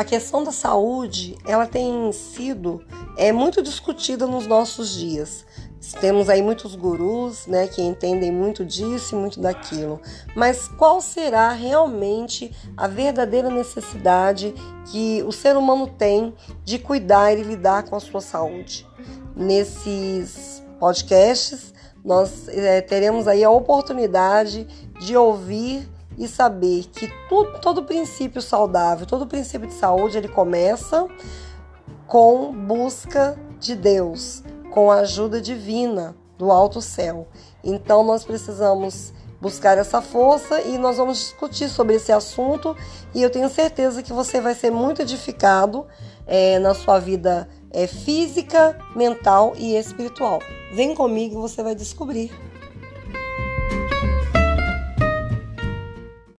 a questão da saúde ela tem sido é muito discutida nos nossos dias. Temos aí muitos gurus, né, que entendem muito disso e muito daquilo. Mas qual será realmente a verdadeira necessidade que o ser humano tem de cuidar e lidar com a sua saúde? Nesses podcasts, nós é, teremos aí a oportunidade de ouvir e saber que todo princípio saudável, todo princípio de saúde, ele começa com busca de Deus, com a ajuda divina do alto céu. Então nós precisamos buscar essa força e nós vamos discutir sobre esse assunto e eu tenho certeza que você vai ser muito edificado é, na sua vida é, física, mental e espiritual. Vem comigo e você vai descobrir.